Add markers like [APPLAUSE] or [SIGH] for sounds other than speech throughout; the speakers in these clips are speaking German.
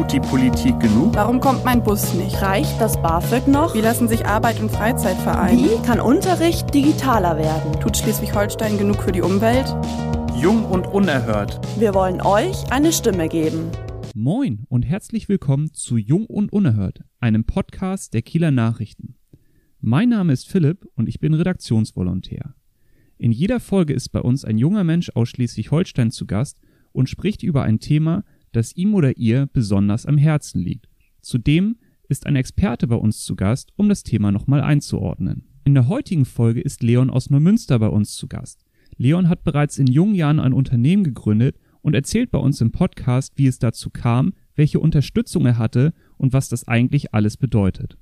Tut die Politik genug? Warum kommt mein Bus nicht? Reicht das BAföG noch? Wie lassen sich Arbeit und Freizeit vereinen? Wie kann Unterricht digitaler werden? Tut Schleswig-Holstein genug für die Umwelt? Jung und unerhört. Wir wollen euch eine Stimme geben. Moin und herzlich willkommen zu Jung und Unerhört, einem Podcast der Kieler Nachrichten. Mein Name ist Philipp und ich bin Redaktionsvolontär. In jeder Folge ist bei uns ein junger Mensch aus Schleswig-Holstein zu Gast und spricht über ein Thema, das ihm oder ihr besonders am Herzen liegt. Zudem ist ein Experte bei uns zu Gast, um das Thema nochmal einzuordnen. In der heutigen Folge ist Leon aus Neumünster bei uns zu Gast. Leon hat bereits in jungen Jahren ein Unternehmen gegründet und erzählt bei uns im Podcast, wie es dazu kam, welche Unterstützung er hatte und was das eigentlich alles bedeutet.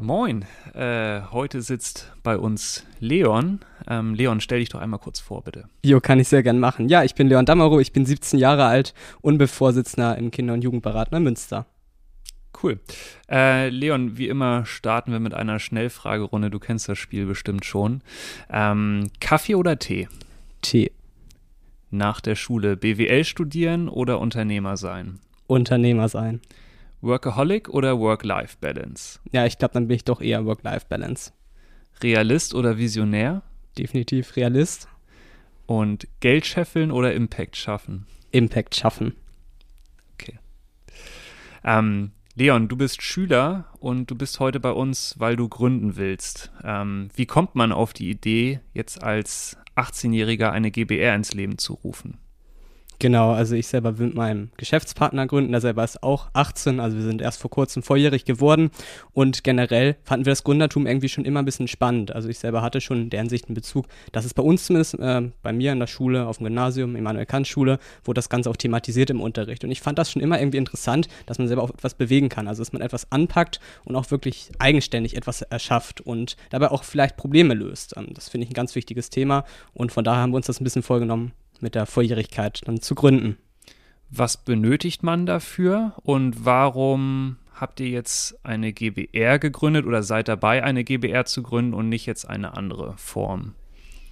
Moin, äh, heute sitzt bei uns Leon. Ähm, Leon, stell dich doch einmal kurz vor, bitte. Jo, kann ich sehr gern machen. Ja, ich bin Leon Dammerow, ich bin 17 Jahre alt und Vorsitzender im Kinder- und Jugendberat Münster. Cool. Äh, Leon, wie immer starten wir mit einer Schnellfragerunde. Du kennst das Spiel bestimmt schon. Ähm, Kaffee oder Tee? Tee. Nach der Schule BWL studieren oder Unternehmer sein? Unternehmer sein. Workaholic oder Work-Life-Balance? Ja, ich glaube, dann bin ich doch eher Work-Life-Balance. Realist oder Visionär? Definitiv Realist. Und Geld scheffeln oder Impact schaffen? Impact schaffen. Okay. Ähm, Leon, du bist Schüler und du bist heute bei uns, weil du gründen willst. Ähm, wie kommt man auf die Idee, jetzt als 18-Jähriger eine GBR ins Leben zu rufen? Genau, also ich selber will mit meinem Geschäftspartner gründen, der selber ist auch 18, also wir sind erst vor kurzem volljährig geworden und generell fanden wir das Gründertum irgendwie schon immer ein bisschen spannend. Also ich selber hatte schon in der Hinsicht einen Bezug, dass es bei uns zumindest, äh, bei mir in der Schule, auf dem Gymnasium, Immanuel Kant Schule, wurde das Ganze auch thematisiert im Unterricht und ich fand das schon immer irgendwie interessant, dass man selber auch etwas bewegen kann, also dass man etwas anpackt und auch wirklich eigenständig etwas erschafft und dabei auch vielleicht Probleme löst. Ähm, das finde ich ein ganz wichtiges Thema und von daher haben wir uns das ein bisschen vorgenommen, mit der Volljährigkeit dann zu gründen. Was benötigt man dafür und warum habt ihr jetzt eine GBR gegründet oder seid dabei, eine GBR zu gründen und nicht jetzt eine andere Form?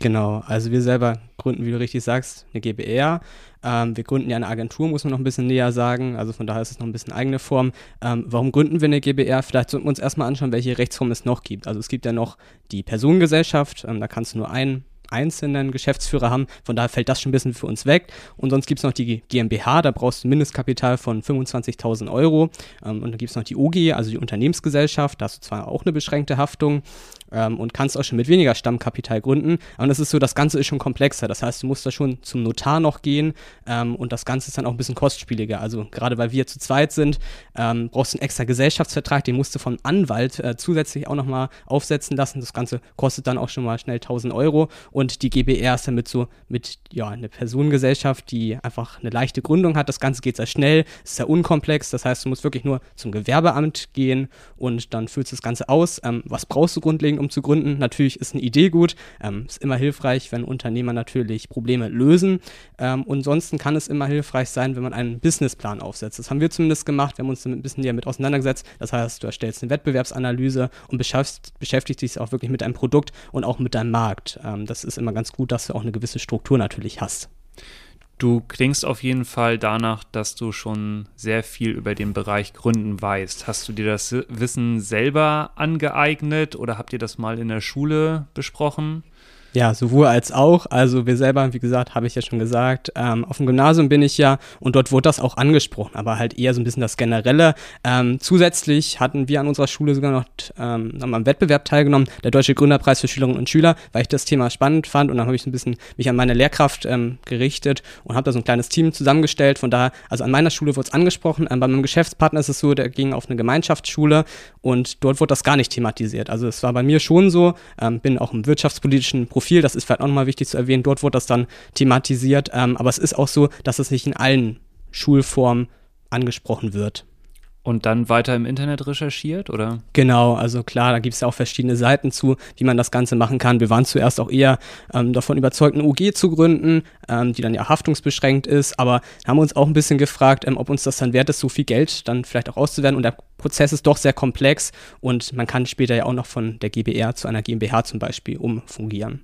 Genau, also wir selber gründen, wie du richtig sagst, eine GBR. Ähm, wir gründen ja eine Agentur, muss man noch ein bisschen näher sagen. Also von daher ist es noch ein bisschen eigene Form. Ähm, warum gründen wir eine GBR? Vielleicht sollten wir uns erstmal anschauen, welche Rechtsform es noch gibt. Also es gibt ja noch die Personengesellschaft, ähm, da kannst du nur einen einzelnen Geschäftsführer haben. Von daher fällt das schon ein bisschen für uns weg. Und sonst gibt es noch die GmbH, da brauchst du ein Mindestkapital von 25.000 Euro. Ähm, und dann gibt es noch die OG, also die Unternehmensgesellschaft, da hast du zwar auch eine beschränkte Haftung ähm, und kannst auch schon mit weniger Stammkapital gründen. Aber das ist so, das Ganze ist schon komplexer. Das heißt, du musst da schon zum Notar noch gehen ähm, und das Ganze ist dann auch ein bisschen kostspieliger. Also gerade weil wir zu zweit sind, brauchst du einen extra Gesellschaftsvertrag, den musst du vom Anwalt äh, zusätzlich auch nochmal aufsetzen lassen. Das Ganze kostet dann auch schon mal schnell 1000 Euro und die GBR ist damit so mit, ja, eine Personengesellschaft, die einfach eine leichte Gründung hat. Das Ganze geht sehr schnell, ist sehr unkomplex. Das heißt, du musst wirklich nur zum Gewerbeamt gehen und dann füllst du das Ganze aus. Ähm, was brauchst du grundlegend, um zu gründen? Natürlich ist eine Idee gut, ähm, ist immer hilfreich, wenn Unternehmer natürlich Probleme lösen. Ähm, ansonsten kann es immer hilfreich sein, wenn man einen Businessplan aufsetzt. Das haben wir zumindest gemacht. Wir haben uns damit ein bisschen näher mit auseinandergesetzt. Das heißt, du erstellst eine Wettbewerbsanalyse und beschäftigst, dich auch wirklich mit deinem Produkt und auch mit deinem Markt. Ähm, ist immer ganz gut, dass du auch eine gewisse Struktur natürlich hast. Du klingst auf jeden Fall danach, dass du schon sehr viel über den Bereich Gründen weißt. Hast du dir das Wissen selber angeeignet oder habt ihr das mal in der Schule besprochen? Ja, sowohl als auch. Also wir selber, wie gesagt, habe ich ja schon gesagt, ähm, auf dem Gymnasium bin ich ja und dort wurde das auch angesprochen, aber halt eher so ein bisschen das Generelle. Ähm, zusätzlich hatten wir an unserer Schule sogar noch ähm, haben am Wettbewerb teilgenommen, der Deutsche Gründerpreis für Schülerinnen und Schüler, weil ich das Thema spannend fand und dann habe ich so ein bisschen mich an meine Lehrkraft ähm, gerichtet und habe da so ein kleines Team zusammengestellt. Von daher, also an meiner Schule wurde es angesprochen, ähm, bei meinem Geschäftspartner ist es so, der ging auf eine Gemeinschaftsschule und dort wurde das gar nicht thematisiert. Also es war bei mir schon so, ähm, bin auch im wirtschaftspolitischen Profil Profil, das ist vielleicht auch nochmal wichtig zu erwähnen, dort wurde das dann thematisiert, ähm, aber es ist auch so, dass es nicht in allen Schulformen angesprochen wird. Und dann weiter im Internet recherchiert, oder? Genau, also klar, da gibt es ja auch verschiedene Seiten zu, wie man das Ganze machen kann. Wir waren zuerst auch eher ähm, davon überzeugt, eine UG zu gründen, ähm, die dann ja haftungsbeschränkt ist, aber haben uns auch ein bisschen gefragt, ähm, ob uns das dann wert ist, so viel Geld dann vielleicht auch auszuwerten. Und der Prozess ist doch sehr komplex und man kann später ja auch noch von der GBR zu einer GmbH zum Beispiel umfungieren.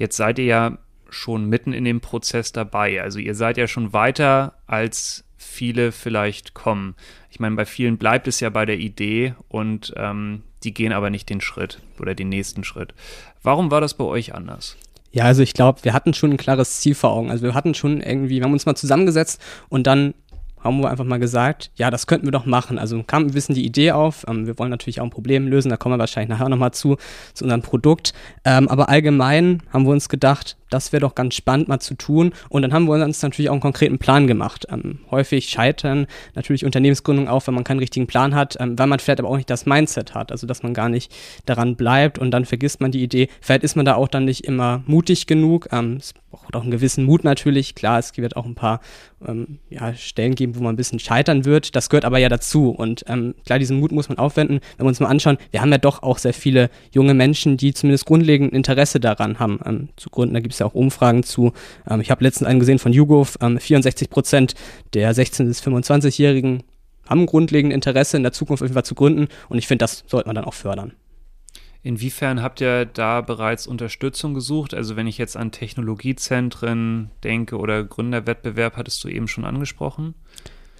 Jetzt seid ihr ja schon mitten in dem Prozess dabei. Also ihr seid ja schon weiter, als viele vielleicht kommen. Ich meine, bei vielen bleibt es ja bei der Idee und ähm, die gehen aber nicht den Schritt oder den nächsten Schritt. Warum war das bei euch anders? Ja, also ich glaube, wir hatten schon ein klares Ziel vor Augen. Also wir hatten schon irgendwie, wir haben uns mal zusammengesetzt und dann haben wir einfach mal gesagt, ja, das könnten wir doch machen. Also kam ein bisschen die Idee auf. Ähm, wir wollen natürlich auch ein Problem lösen, da kommen wir wahrscheinlich nachher nochmal zu, zu unserem Produkt. Ähm, aber allgemein haben wir uns gedacht, das wäre doch ganz spannend mal zu tun. Und dann haben wir uns natürlich auch einen konkreten Plan gemacht. Ähm, häufig scheitern natürlich Unternehmensgründungen auch, wenn man keinen richtigen Plan hat, ähm, weil man vielleicht aber auch nicht das Mindset hat, also dass man gar nicht daran bleibt und dann vergisst man die Idee. Vielleicht ist man da auch dann nicht immer mutig genug. Ähm, es braucht auch einen gewissen Mut natürlich. Klar, es wird auch ein paar ähm, ja, Stellen geben, wo man ein bisschen scheitern wird. Das gehört aber ja dazu. Und ähm, klar, diesen Mut muss man aufwenden. Wenn wir uns mal anschauen, wir haben ja doch auch sehr viele junge Menschen, die zumindest grundlegend Interesse daran haben, ähm, zu gründen. Da gibt es ja auch Umfragen zu. Ähm, ich habe letztens einen gesehen von YouGov, ähm, 64 Prozent der 16- bis 25-Jährigen haben grundlegend Interesse, in der Zukunft irgendwas zu gründen. Und ich finde, das sollte man dann auch fördern. Inwiefern habt ihr da bereits Unterstützung gesucht? Also wenn ich jetzt an Technologiezentren denke oder Gründerwettbewerb, hattest du eben schon angesprochen.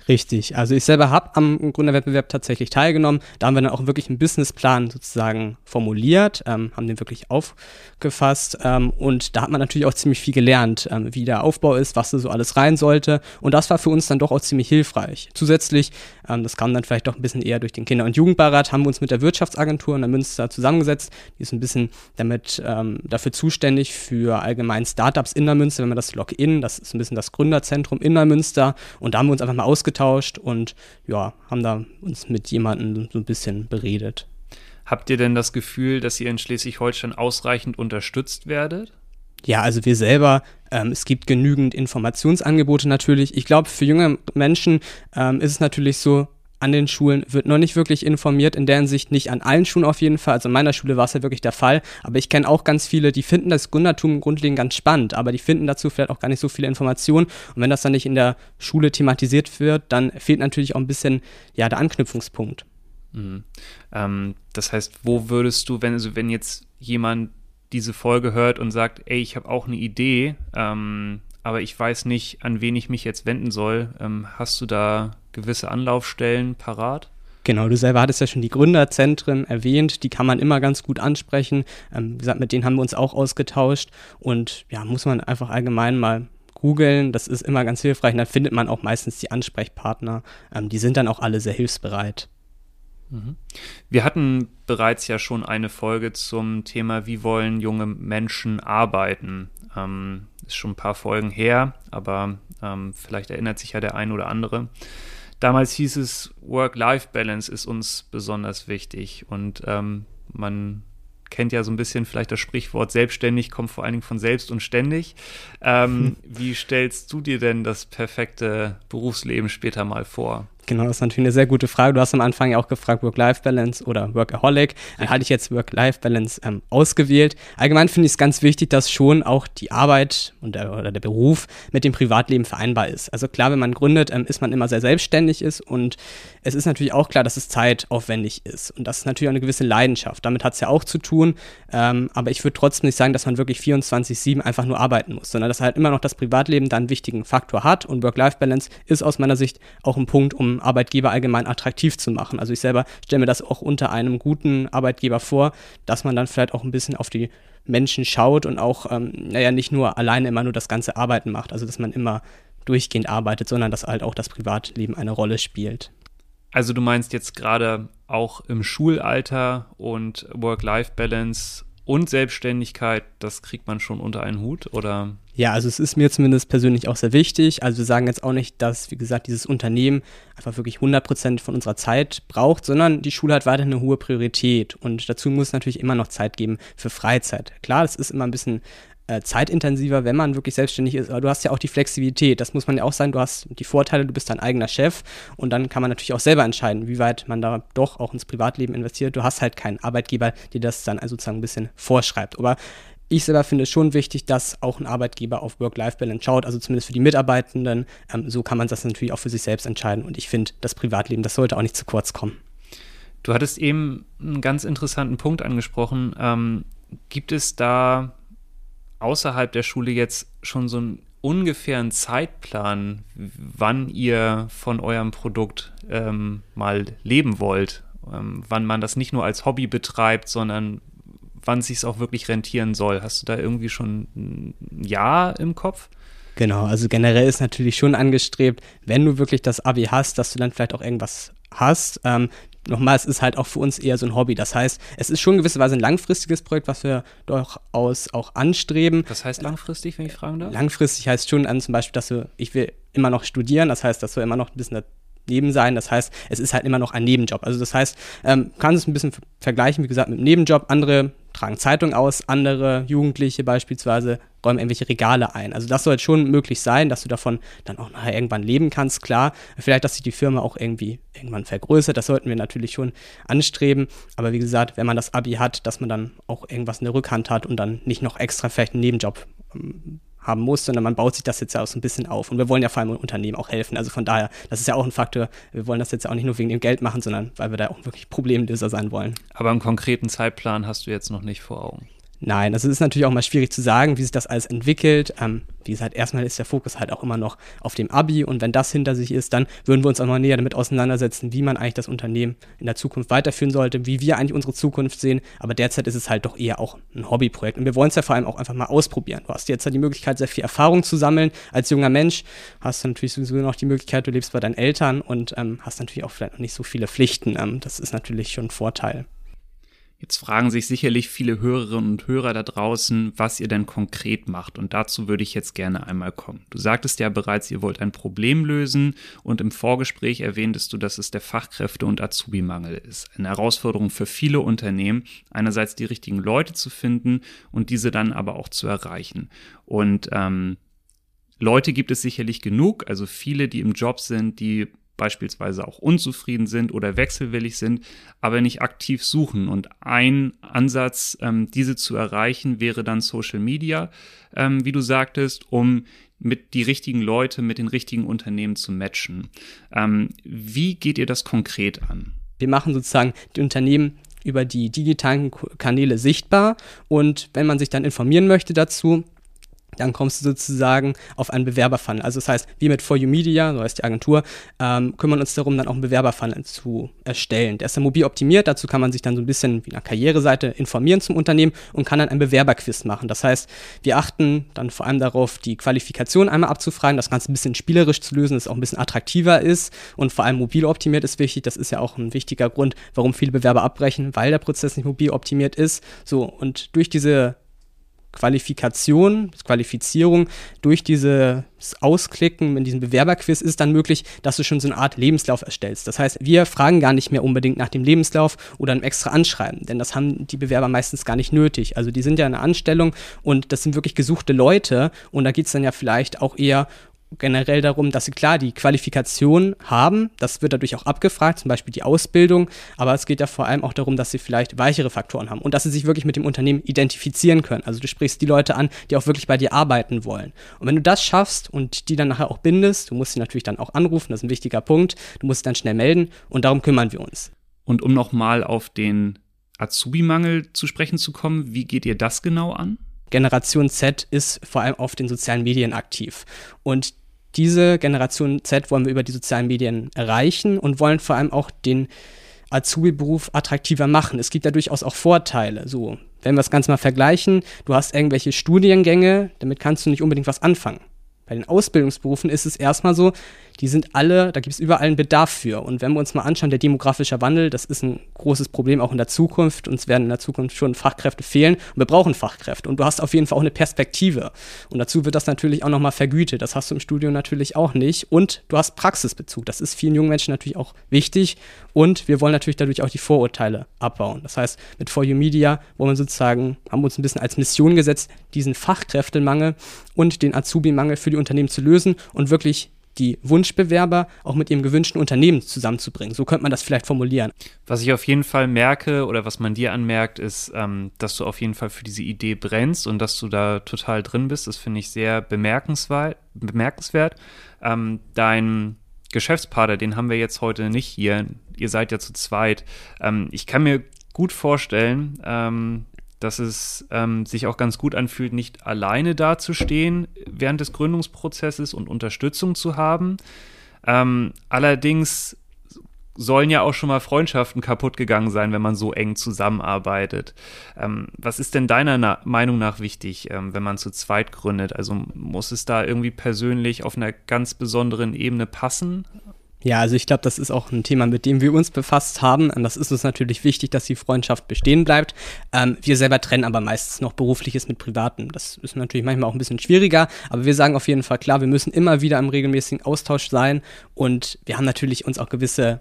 Richtig. Also ich selber habe am Gründerwettbewerb tatsächlich teilgenommen. Da haben wir dann auch wirklich einen Businessplan sozusagen formuliert, ähm, haben den wirklich aufgefasst ähm, und da hat man natürlich auch ziemlich viel gelernt, ähm, wie der Aufbau ist, was da so alles rein sollte und das war für uns dann doch auch ziemlich hilfreich. Zusätzlich, ähm, das kam dann vielleicht doch ein bisschen eher durch den Kinder- und Jugendbeirat, haben wir uns mit der Wirtschaftsagentur in der Münster zusammengesetzt. Die ist ein bisschen damit ähm, dafür zuständig für allgemein Startups in der Münster, wenn man das Login, das ist ein bisschen das Gründerzentrum in der Münster und da haben wir uns einfach mal ausgetauscht ausgetauscht und ja, haben da uns mit jemandem so ein bisschen beredet. Habt ihr denn das Gefühl, dass ihr in Schleswig-Holstein ausreichend unterstützt werdet? Ja, also wir selber, ähm, es gibt genügend Informationsangebote natürlich. Ich glaube, für junge Menschen ähm, ist es natürlich so, an den Schulen wird noch nicht wirklich informiert, in der Hinsicht nicht an allen Schulen auf jeden Fall. Also in meiner Schule war es ja wirklich der Fall. Aber ich kenne auch ganz viele, die finden das Gründertum grundlegend ganz spannend, aber die finden dazu vielleicht auch gar nicht so viele Informationen. Und wenn das dann nicht in der Schule thematisiert wird, dann fehlt natürlich auch ein bisschen ja, der Anknüpfungspunkt. Mhm. Ähm, das heißt, wo würdest du, wenn, also wenn jetzt jemand diese Folge hört und sagt, ey, ich habe auch eine Idee, ähm, aber ich weiß nicht, an wen ich mich jetzt wenden soll, ähm, hast du da gewisse Anlaufstellen parat? Genau, du selber hattest ja schon die Gründerzentren erwähnt, die kann man immer ganz gut ansprechen. Ähm, wie gesagt, mit denen haben wir uns auch ausgetauscht und ja, muss man einfach allgemein mal googeln, das ist immer ganz hilfreich und dann findet man auch meistens die Ansprechpartner. Ähm, die sind dann auch alle sehr hilfsbereit. Mhm. Wir hatten bereits ja schon eine Folge zum Thema, wie wollen junge Menschen arbeiten. Ähm, ist schon ein paar Folgen her, aber ähm, vielleicht erinnert sich ja der ein oder andere. Damals hieß es, Work-Life-Balance ist uns besonders wichtig und ähm, man kennt ja so ein bisschen vielleicht das Sprichwort selbstständig kommt vor allen Dingen von selbst und ständig. Ähm, wie stellst du dir denn das perfekte Berufsleben später mal vor? Genau, das ist natürlich eine sehr gute Frage. Du hast am Anfang ja auch gefragt, Work-Life-Balance oder Workaholic. Dann hatte ich jetzt Work-Life-Balance ähm, ausgewählt. Allgemein finde ich es ganz wichtig, dass schon auch die Arbeit und der, oder der Beruf mit dem Privatleben vereinbar ist. Also klar, wenn man gründet, ähm, ist man immer sehr selbstständig ist und es ist natürlich auch klar, dass es zeitaufwendig ist. Und das ist natürlich auch eine gewisse Leidenschaft. Damit hat es ja auch zu tun. Ähm, aber ich würde trotzdem nicht sagen, dass man wirklich 24-7 einfach nur arbeiten muss, sondern dass halt immer noch das Privatleben da einen wichtigen Faktor hat. Und Work-Life-Balance ist aus meiner Sicht auch ein Punkt, um Arbeitgeber allgemein attraktiv zu machen. Also ich selber stelle mir das auch unter einem guten Arbeitgeber vor, dass man dann vielleicht auch ein bisschen auf die Menschen schaut und auch, ähm, naja, nicht nur alleine immer nur das ganze Arbeiten macht, also dass man immer durchgehend arbeitet, sondern dass halt auch das Privatleben eine Rolle spielt. Also du meinst jetzt gerade auch im Schulalter und Work-Life-Balance und Selbstständigkeit, das kriegt man schon unter einen Hut, oder? Ja, also es ist mir zumindest persönlich auch sehr wichtig. Also wir sagen jetzt auch nicht, dass, wie gesagt, dieses Unternehmen einfach wirklich 100 Prozent von unserer Zeit braucht, sondern die Schule hat weiterhin eine hohe Priorität. Und dazu muss es natürlich immer noch Zeit geben für Freizeit. Klar, das ist immer ein bisschen äh, zeitintensiver, wenn man wirklich selbstständig ist. Aber du hast ja auch die Flexibilität. Das muss man ja auch sagen. Du hast die Vorteile, du bist dein eigener Chef und dann kann man natürlich auch selber entscheiden, wie weit man da doch auch ins Privatleben investiert. Du hast halt keinen Arbeitgeber, der das dann also sozusagen ein bisschen vorschreibt. Aber ich selber finde es schon wichtig, dass auch ein Arbeitgeber auf Work-Life-Balance schaut, also zumindest für die Mitarbeitenden. Ähm, so kann man das natürlich auch für sich selbst entscheiden. Und ich finde, das Privatleben, das sollte auch nicht zu kurz kommen. Du hattest eben einen ganz interessanten Punkt angesprochen. Ähm, gibt es da außerhalb der Schule jetzt schon so einen ungefähren Zeitplan, wann ihr von eurem Produkt ähm, mal leben wollt? Ähm, wann man das nicht nur als Hobby betreibt, sondern wann es sich auch wirklich rentieren soll? Hast du da irgendwie schon ein Jahr im Kopf? Genau, also generell ist natürlich schon angestrebt, wenn du wirklich das Abi hast, dass du dann vielleicht auch irgendwas hast. Ähm, nochmal, es ist halt auch für uns eher so ein Hobby. Das heißt, es ist schon gewisserweise ein langfristiges Projekt, was wir durchaus auch anstreben. Was heißt langfristig, wenn ich fragen darf? Langfristig heißt schon an zum Beispiel, dass du, ich will immer noch studieren, das heißt, dass du immer noch ein bisschen daneben sein. Das heißt, es ist halt immer noch ein Nebenjob. Also das heißt, ähm, kann es ein bisschen vergleichen, wie gesagt, mit einem Nebenjob. Andere tragen Zeitung aus, andere Jugendliche beispielsweise räumen irgendwelche Regale ein. Also das soll halt schon möglich sein, dass du davon dann auch nachher irgendwann leben kannst. Klar, vielleicht, dass sich die Firma auch irgendwie irgendwann vergrößert, das sollten wir natürlich schon anstreben. Aber wie gesagt, wenn man das Abi hat, dass man dann auch irgendwas in der Rückhand hat und dann nicht noch extra vielleicht einen Nebenjob ähm, haben muss, sondern man baut sich das jetzt ja auch so ein bisschen auf. Und wir wollen ja vor allem Unternehmen auch helfen. Also von daher, das ist ja auch ein Faktor. Wir wollen das jetzt auch nicht nur wegen dem Geld machen, sondern weil wir da auch wirklich Problemlöser sein wollen. Aber einen konkreten Zeitplan hast du jetzt noch nicht vor Augen. Nein, also es ist natürlich auch mal schwierig zu sagen, wie sich das alles entwickelt. Ähm, wie gesagt, erstmal ist der Fokus halt auch immer noch auf dem Abi und wenn das hinter sich ist, dann würden wir uns auch mal näher damit auseinandersetzen, wie man eigentlich das Unternehmen in der Zukunft weiterführen sollte, wie wir eigentlich unsere Zukunft sehen. Aber derzeit ist es halt doch eher auch ein Hobbyprojekt und wir wollen es ja vor allem auch einfach mal ausprobieren. Du hast jetzt halt die Möglichkeit, sehr viel Erfahrung zu sammeln. Als junger Mensch hast du natürlich sowieso noch die Möglichkeit, du lebst bei deinen Eltern und ähm, hast natürlich auch vielleicht noch nicht so viele Pflichten. Ähm, das ist natürlich schon ein Vorteil. Jetzt fragen sich sicherlich viele Hörerinnen und Hörer da draußen, was ihr denn konkret macht. Und dazu würde ich jetzt gerne einmal kommen. Du sagtest ja bereits, ihr wollt ein Problem lösen und im Vorgespräch erwähntest du, dass es der Fachkräfte- und Azubi-Mangel ist. Eine Herausforderung für viele Unternehmen, einerseits die richtigen Leute zu finden und diese dann aber auch zu erreichen. Und ähm, Leute gibt es sicherlich genug, also viele, die im Job sind, die beispielsweise auch unzufrieden sind oder wechselwillig sind, aber nicht aktiv suchen. Und ein Ansatz, ähm, diese zu erreichen, wäre dann Social Media, ähm, wie du sagtest, um mit die richtigen Leute, mit den richtigen Unternehmen zu matchen. Ähm, wie geht ihr das konkret an? Wir machen sozusagen die Unternehmen über die digitalen Kanäle sichtbar und wenn man sich dann informieren möchte dazu, dann kommst du sozusagen auf einen Bewerberfunnel. Also das heißt, wir mit For You Media, so heißt die Agentur, ähm, kümmern uns darum, dann auch einen Bewerberfunnel zu erstellen. Der ist dann mobil optimiert, dazu kann man sich dann so ein bisschen wie eine Karriereseite informieren zum Unternehmen und kann dann ein Bewerberquiz machen. Das heißt, wir achten dann vor allem darauf, die Qualifikation einmal abzufragen, das Ganze ein bisschen spielerisch zu lösen, dass es auch ein bisschen attraktiver ist und vor allem mobil optimiert ist wichtig. Das ist ja auch ein wichtiger Grund, warum viele Bewerber abbrechen, weil der Prozess nicht mobil optimiert ist. So, und durch diese Qualifikation, Qualifizierung durch dieses Ausklicken in diesem Bewerberquiz ist dann möglich, dass du schon so eine Art Lebenslauf erstellst. Das heißt, wir fragen gar nicht mehr unbedingt nach dem Lebenslauf oder einem extra Anschreiben, denn das haben die Bewerber meistens gar nicht nötig. Also die sind ja in einer Anstellung und das sind wirklich gesuchte Leute und da geht es dann ja vielleicht auch eher generell darum, dass sie klar die Qualifikation haben. Das wird dadurch auch abgefragt, zum Beispiel die Ausbildung. Aber es geht ja vor allem auch darum, dass sie vielleicht weichere Faktoren haben und dass sie sich wirklich mit dem Unternehmen identifizieren können. Also du sprichst die Leute an, die auch wirklich bei dir arbeiten wollen. Und wenn du das schaffst und die dann nachher auch bindest, du musst sie natürlich dann auch anrufen, das ist ein wichtiger Punkt. Du musst sie dann schnell melden und darum kümmern wir uns. Und um nochmal auf den Azubi-Mangel zu sprechen zu kommen, wie geht ihr das genau an? Generation Z ist vor allem auf den sozialen Medien aktiv. Und diese Generation Z wollen wir über die sozialen Medien erreichen und wollen vor allem auch den Azubi-Beruf attraktiver machen. Es gibt ja durchaus auch Vorteile. So, wenn wir das Ganze mal vergleichen, du hast irgendwelche Studiengänge, damit kannst du nicht unbedingt was anfangen. Bei den Ausbildungsberufen ist es erstmal so, die sind alle, da gibt es überall einen Bedarf für. Und wenn wir uns mal anschauen, der demografische Wandel, das ist ein großes Problem auch in der Zukunft. Uns werden in der Zukunft schon Fachkräfte fehlen und wir brauchen Fachkräfte. Und du hast auf jeden Fall auch eine Perspektive. Und dazu wird das natürlich auch nochmal vergütet. Das hast du im Studium natürlich auch nicht. Und du hast Praxisbezug. Das ist vielen jungen Menschen natürlich auch wichtig. Und wir wollen natürlich dadurch auch die Vorurteile abbauen. Das heißt, mit For You Media wollen wir sozusagen, haben uns ein bisschen als Mission gesetzt, diesen Fachkräftemangel und den Azubi-Mangel für die Unternehmen zu lösen und wirklich die Wunschbewerber auch mit ihrem gewünschten Unternehmen zusammenzubringen. So könnte man das vielleicht formulieren. Was ich auf jeden Fall merke oder was man dir anmerkt, ist, ähm, dass du auf jeden Fall für diese Idee brennst und dass du da total drin bist. Das finde ich sehr bemerkenswert. Ähm, dein Geschäftspartner, den haben wir jetzt heute nicht hier. Ihr seid ja zu zweit. Ähm, ich kann mir gut vorstellen, ähm, dass es ähm, sich auch ganz gut anfühlt, nicht alleine dazustehen während des Gründungsprozesses und Unterstützung zu haben. Ähm, allerdings sollen ja auch schon mal Freundschaften kaputt gegangen sein, wenn man so eng zusammenarbeitet. Ähm, was ist denn deiner Na Meinung nach wichtig, ähm, wenn man zu zweit gründet? Also muss es da irgendwie persönlich auf einer ganz besonderen Ebene passen? Ja, also ich glaube, das ist auch ein Thema, mit dem wir uns befasst haben. Und das ist uns natürlich wichtig, dass die Freundschaft bestehen bleibt. Ähm, wir selber trennen aber meistens noch Berufliches mit Privatem. Das ist natürlich manchmal auch ein bisschen schwieriger, aber wir sagen auf jeden Fall klar, wir müssen immer wieder im regelmäßigen Austausch sein. Und wir haben natürlich uns auch gewisse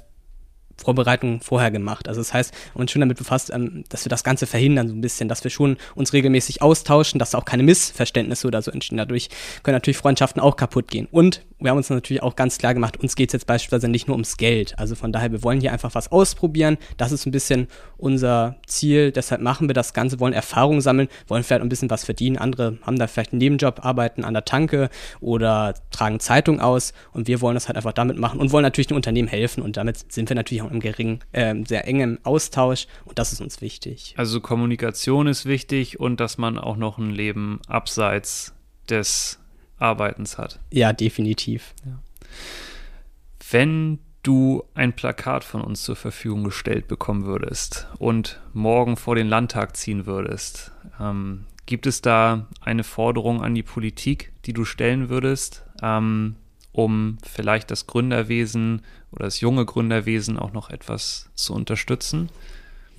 Vorbereitungen vorher gemacht. Also das heißt, uns schon damit befasst, ähm, dass wir das Ganze verhindern so ein bisschen, dass wir schon uns regelmäßig austauschen, dass auch keine Missverständnisse oder so entstehen. Dadurch können natürlich Freundschaften auch kaputt gehen. Und wir haben uns natürlich auch ganz klar gemacht, uns geht es jetzt beispielsweise nicht nur ums Geld. Also von daher, wir wollen hier einfach was ausprobieren. Das ist ein bisschen unser Ziel. Deshalb machen wir das Ganze, wollen Erfahrungen sammeln, wollen vielleicht ein bisschen was verdienen. Andere haben da vielleicht einen Nebenjob, arbeiten an der Tanke oder tragen Zeitung aus. Und wir wollen das halt einfach damit machen und wollen natürlich den Unternehmen helfen. Und damit sind wir natürlich auch im geringen, äh, sehr engen Austausch. Und das ist uns wichtig. Also Kommunikation ist wichtig und dass man auch noch ein Leben abseits des Arbeitens hat. Ja, definitiv. Ja. Wenn du ein Plakat von uns zur Verfügung gestellt bekommen würdest und morgen vor den Landtag ziehen würdest, ähm, gibt es da eine Forderung an die Politik, die du stellen würdest, ähm, um vielleicht das Gründerwesen oder das junge Gründerwesen auch noch etwas zu unterstützen?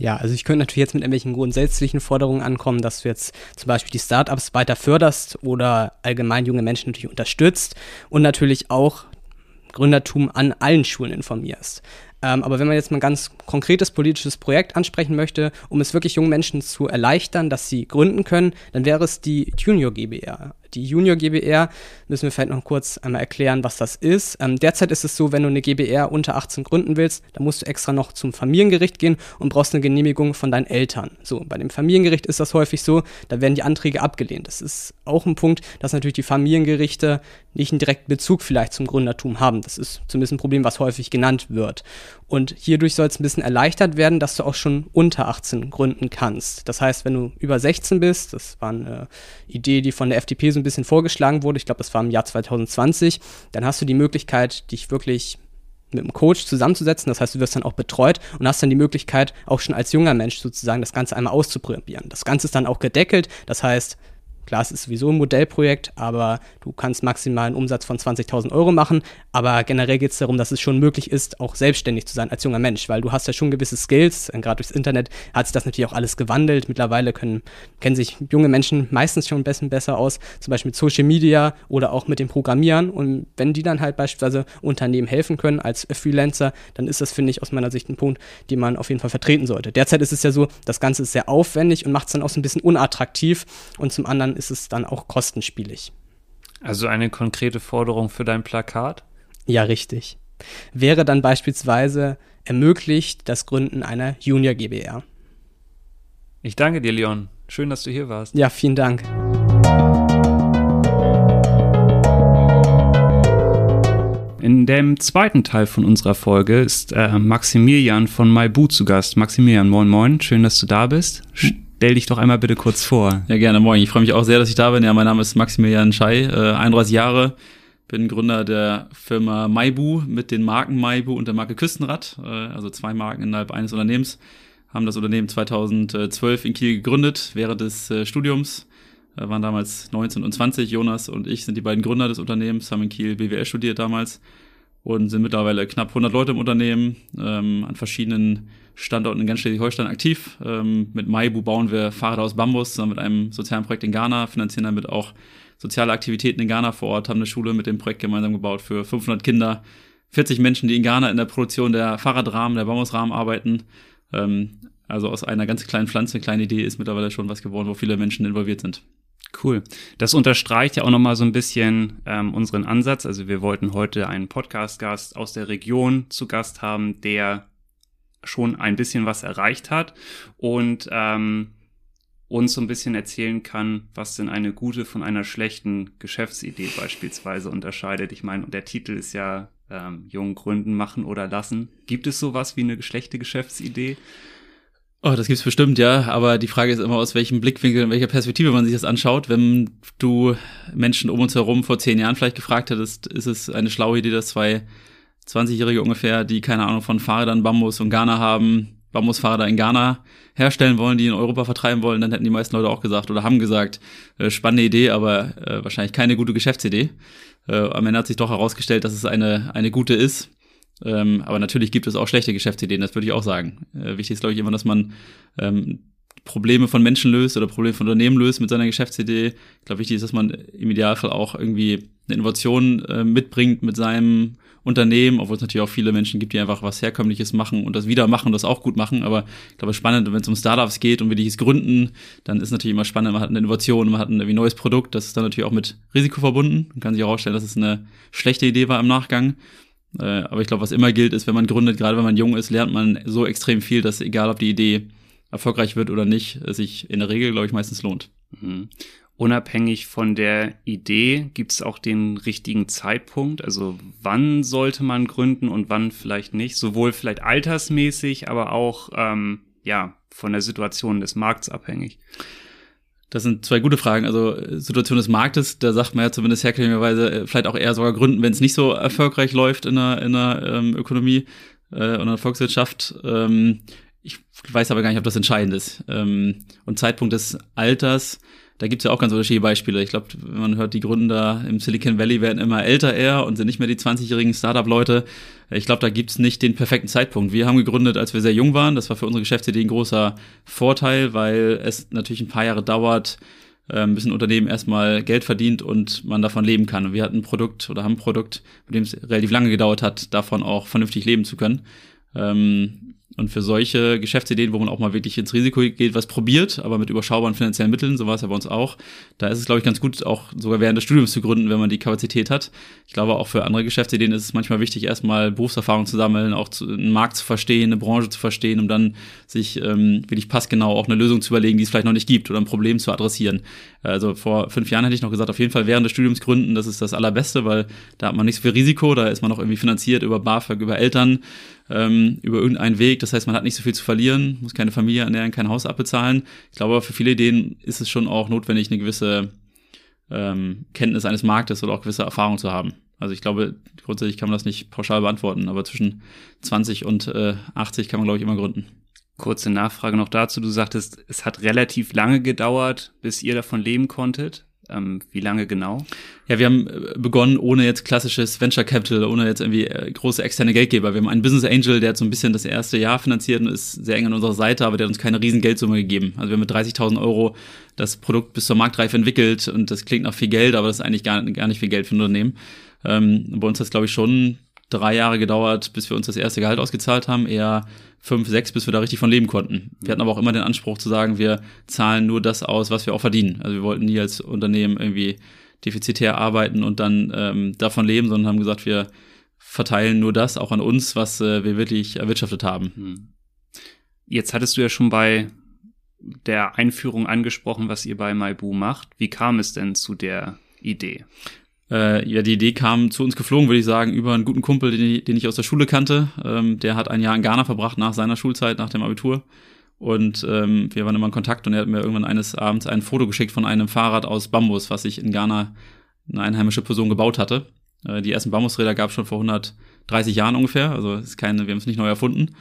Ja, also ich könnte natürlich jetzt mit irgendwelchen grundsätzlichen Forderungen ankommen, dass du jetzt zum Beispiel die Startups weiter förderst oder allgemein junge Menschen natürlich unterstützt und natürlich auch Gründertum an allen Schulen informierst. Ähm, aber wenn man jetzt mal ein ganz konkretes politisches Projekt ansprechen möchte, um es wirklich jungen Menschen zu erleichtern, dass sie gründen können, dann wäre es die Junior GBR. Die Junior GBR müssen wir vielleicht noch kurz einmal erklären, was das ist. Ähm, derzeit ist es so, wenn du eine GBR unter 18 gründen willst, dann musst du extra noch zum Familiengericht gehen und brauchst eine Genehmigung von deinen Eltern. So, bei dem Familiengericht ist das häufig so, da werden die Anträge abgelehnt. Das ist auch ein Punkt, dass natürlich die Familiengerichte nicht einen direkten Bezug vielleicht zum Gründertum haben. Das ist zumindest ein Problem, was häufig genannt wird. Und hierdurch soll es ein bisschen erleichtert werden, dass du auch schon unter 18 gründen kannst. Das heißt, wenn du über 16 bist, das war eine Idee, die von der FDP so ein bisschen vorgeschlagen wurde, ich glaube, das war im Jahr 2020, dann hast du die Möglichkeit, dich wirklich mit einem Coach zusammenzusetzen. Das heißt, du wirst dann auch betreut und hast dann die Möglichkeit, auch schon als junger Mensch sozusagen das Ganze einmal auszuprobieren. Das Ganze ist dann auch gedeckelt. Das heißt, Klar, es ist sowieso ein Modellprojekt, aber du kannst maximal einen Umsatz von 20.000 Euro machen. Aber generell geht es darum, dass es schon möglich ist, auch selbstständig zu sein als junger Mensch, weil du hast ja schon gewisse Skills. Gerade durchs Internet hat sich das natürlich auch alles gewandelt. Mittlerweile können, kennen sich junge Menschen meistens schon ein besser aus, zum Beispiel mit Social Media oder auch mit dem Programmieren. Und wenn die dann halt beispielsweise Unternehmen helfen können als Freelancer, dann ist das, finde ich, aus meiner Sicht ein Punkt, den man auf jeden Fall vertreten sollte. Derzeit ist es ja so, das Ganze ist sehr aufwendig und macht es dann auch so ein bisschen unattraktiv. Und zum anderen ist es dann auch kostenspielig. Also eine konkrete Forderung für dein Plakat? Ja, richtig. Wäre dann beispielsweise ermöglicht das Gründen einer Junior GBR. Ich danke dir, Leon. Schön, dass du hier warst. Ja, vielen Dank. In dem zweiten Teil von unserer Folge ist äh, Maximilian von Maibu zu Gast. Maximilian, moin moin, schön, dass du da bist. Stell dich doch einmal bitte kurz vor. Ja, gerne, moin. Ich freue mich auch sehr, dass ich da bin. Ja, mein Name ist Maximilian Schei, äh, 31 Jahre, bin Gründer der Firma Maibu mit den Marken Maibu und der Marke Küstenrad, äh, also zwei Marken innerhalb eines Unternehmens. Haben das Unternehmen 2012 in Kiel gegründet, während des äh, Studiums. Äh, waren damals 19 und 20. Jonas und ich sind die beiden Gründer des Unternehmens, haben in Kiel BWL studiert damals und sind mittlerweile knapp 100 Leute im Unternehmen, ähm, an verschiedenen Standorten in ganz Schleswig-Holstein aktiv. Ähm, mit Maibu bauen wir Fahrräder aus Bambus zusammen mit einem sozialen Projekt in Ghana, finanzieren damit auch soziale Aktivitäten in Ghana vor Ort, haben eine Schule mit dem Projekt gemeinsam gebaut für 500 Kinder, 40 Menschen, die in Ghana in der Produktion der Fahrradrahmen, der Bambusrahmen arbeiten. Ähm, also aus einer ganz kleinen Pflanze, eine kleine Idee ist mittlerweile schon was geworden, wo viele Menschen involviert sind. Cool. Das unterstreicht ja auch nochmal so ein bisschen ähm, unseren Ansatz. Also wir wollten heute einen Podcast-Gast aus der Region zu Gast haben, der schon ein bisschen was erreicht hat und ähm, uns so ein bisschen erzählen kann, was denn eine gute von einer schlechten Geschäftsidee beispielsweise unterscheidet. Ich meine, der Titel ist ja ähm, Jungen Gründen machen oder lassen. Gibt es sowas wie eine schlechte Geschäftsidee? Oh, das gibt's bestimmt, ja. Aber die Frage ist immer, aus welchem Blickwinkel, in welcher Perspektive man sich das anschaut. Wenn du Menschen um uns herum vor zehn Jahren vielleicht gefragt hättest, ist es eine schlaue Idee, dass zwei 20-Jährige ungefähr, die keine Ahnung von Fahrrädern, Bambus und Ghana haben, Bambusfahrräder in Ghana herstellen wollen, die in Europa vertreiben wollen, dann hätten die meisten Leute auch gesagt oder haben gesagt, äh, spannende Idee, aber äh, wahrscheinlich keine gute Geschäftsidee. Äh, am Ende hat sich doch herausgestellt, dass es eine, eine gute ist. Ähm, aber natürlich gibt es auch schlechte Geschäftsideen, das würde ich auch sagen. Äh, wichtig ist, glaube ich, immer, dass man ähm, Probleme von Menschen löst oder Probleme von Unternehmen löst mit seiner Geschäftsidee. Ich glaube, wichtig ist, dass man im Idealfall auch irgendwie eine Innovation äh, mitbringt mit seinem Unternehmen, obwohl es natürlich auch viele Menschen gibt, die einfach was Herkömmliches machen und das wieder machen und das auch gut machen. Aber ich glaube, spannend, wenn es um Startups geht und wie die es gründen, dann ist natürlich immer spannend, man hat eine Innovation, man hat ein neues Produkt, das ist dann natürlich auch mit Risiko verbunden. Man kann sich auch herausstellen, dass es eine schlechte Idee war im Nachgang. Äh, aber ich glaube, was immer gilt, ist, wenn man gründet, gerade wenn man jung ist, lernt man so extrem viel, dass egal, ob die Idee erfolgreich wird oder nicht, sich in der Regel, glaube ich, meistens lohnt. Mhm. Unabhängig von der Idee gibt es auch den richtigen Zeitpunkt. Also wann sollte man gründen und wann vielleicht nicht. Sowohl vielleicht altersmäßig, aber auch ähm, ja von der Situation des Markts abhängig. Das sind zwei gute Fragen. Also Situation des Marktes, da sagt man ja zumindest herkömmlicherweise äh, vielleicht auch eher sogar gründen, wenn es nicht so erfolgreich läuft in der, in der ähm, Ökonomie äh, und der Volkswirtschaft. Ähm, ich weiß aber gar nicht, ob das entscheidend ist. Ähm, und Zeitpunkt des Alters, da gibt's ja auch ganz unterschiedliche Beispiele. Ich glaube, man hört, die Gründer im Silicon Valley werden immer älter eher und sind nicht mehr die 20-jährigen Startup-Leute. Ich glaube, da gibt's nicht den perfekten Zeitpunkt. Wir haben gegründet, als wir sehr jung waren. Das war für unsere Geschäftsidee ein großer Vorteil, weil es natürlich ein paar Jahre dauert, ein bisschen Unternehmen erstmal Geld verdient und man davon leben kann. Und wir hatten ein Produkt oder haben ein Produkt, mit dem es relativ lange gedauert hat, davon auch vernünftig leben zu können. Ähm, und für solche Geschäftsideen, wo man auch mal wirklich ins Risiko geht, was probiert, aber mit überschaubaren finanziellen Mitteln, so war es ja bei uns auch, da ist es, glaube ich, ganz gut, auch sogar während des Studiums zu gründen, wenn man die Kapazität hat. Ich glaube, auch für andere Geschäftsideen ist es manchmal wichtig, erstmal Berufserfahrung zu sammeln, auch zu, einen Markt zu verstehen, eine Branche zu verstehen, um dann sich ähm, wirklich passgenau auch eine Lösung zu überlegen, die es vielleicht noch nicht gibt oder ein Problem zu adressieren. Also vor fünf Jahren hätte ich noch gesagt, auf jeden Fall während des Studiums gründen, das ist das Allerbeste, weil da hat man nichts für Risiko, da ist man noch irgendwie finanziert über BAföG, über Eltern ähm, über irgendeinen Weg. Das heißt, man hat nicht so viel zu verlieren, muss keine Familie ernähren, kein Haus abbezahlen. Ich glaube, für viele Ideen ist es schon auch notwendig, eine gewisse ähm, Kenntnis eines Marktes oder auch gewisse Erfahrung zu haben. Also ich glaube, grundsätzlich kann man das nicht pauschal beantworten, aber zwischen 20 und äh, 80 kann man, glaube ich, immer gründen. Kurze Nachfrage noch dazu. Du sagtest, es hat relativ lange gedauert, bis ihr davon leben konntet. Ähm, wie lange genau? Ja, wir haben äh, begonnen ohne jetzt klassisches Venture Capital, ohne jetzt irgendwie äh, große externe Geldgeber. Wir haben einen Business Angel, der hat so ein bisschen das erste Jahr finanziert und ist sehr eng an unserer Seite, aber der hat uns keine riesen Geldsumme gegeben. Also wir haben mit 30.000 Euro das Produkt bis zur Marktreife entwickelt und das klingt nach viel Geld, aber das ist eigentlich gar, gar nicht viel Geld für ein Unternehmen. Ähm, bei uns hat es, glaube ich, schon drei Jahre gedauert, bis wir uns das erste Gehalt ausgezahlt haben, eher fünf, sechs, bis wir da richtig von leben konnten. Wir hatten aber auch immer den Anspruch zu sagen, wir zahlen nur das aus, was wir auch verdienen. Also wir wollten nie als Unternehmen irgendwie defizitär arbeiten und dann ähm, davon leben, sondern haben gesagt, wir verteilen nur das auch an uns, was äh, wir wirklich erwirtschaftet haben. Hm. Jetzt hattest du ja schon bei der Einführung angesprochen, was ihr bei Maibu macht. Wie kam es denn zu der Idee? Äh, ja, die Idee kam zu uns geflogen, würde ich sagen, über einen guten Kumpel, den ich, den ich aus der Schule kannte. Ähm, der hat ein Jahr in Ghana verbracht nach seiner Schulzeit, nach dem Abitur. Und ähm, wir waren immer in Kontakt und er hat mir irgendwann eines Abends ein Foto geschickt von einem Fahrrad aus Bambus, was sich in Ghana eine einheimische Person gebaut hatte. Äh, die ersten Bambusräder gab es schon vor 130 Jahren ungefähr, also ist keine, wir haben es nicht neu erfunden.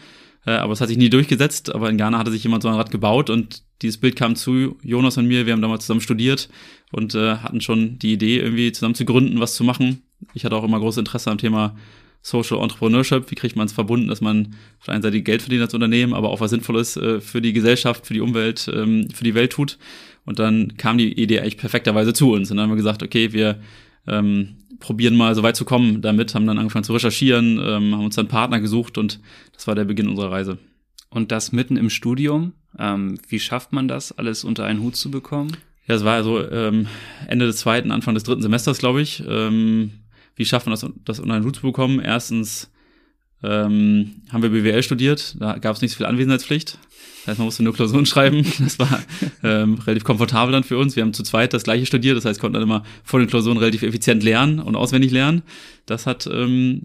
Äh, aber es hat sich nie durchgesetzt, aber in Ghana hatte sich jemand so ein Rad gebaut und dieses Bild kam zu Jonas und mir, wir haben damals zusammen studiert und äh, hatten schon die Idee, irgendwie zusammen zu gründen, was zu machen. Ich hatte auch immer großes Interesse am Thema Social Entrepreneurship, wie kriegt man es verbunden, dass man auf der einen Seite Geld verdient als Unternehmen, aber auch was Sinnvolles äh, für die Gesellschaft, für die Umwelt, ähm, für die Welt tut. Und dann kam die Idee eigentlich perfekterweise zu uns. Und dann haben wir gesagt, okay, wir ähm, probieren mal so weit zu kommen damit, haben dann angefangen zu recherchieren, ähm, haben uns dann Partner gesucht und das war der Beginn unserer Reise. Und das mitten im Studium. Ähm, wie schafft man das, alles unter einen Hut zu bekommen? Ja, es war also ähm, Ende des zweiten, Anfang des dritten Semesters, glaube ich. Ähm, wie schafft man das, das unter einen Hut zu bekommen? Erstens ähm, haben wir BWL studiert, da gab es nicht so viel Anwesenheitspflicht. Das heißt, man musste nur Klausuren schreiben. [LAUGHS] Das war ähm, relativ komfortabel dann für uns. Wir haben zu zweit das gleiche studiert, das heißt, konnten dann immer vor den Klausuren relativ effizient lernen und auswendig lernen. Das hat ähm,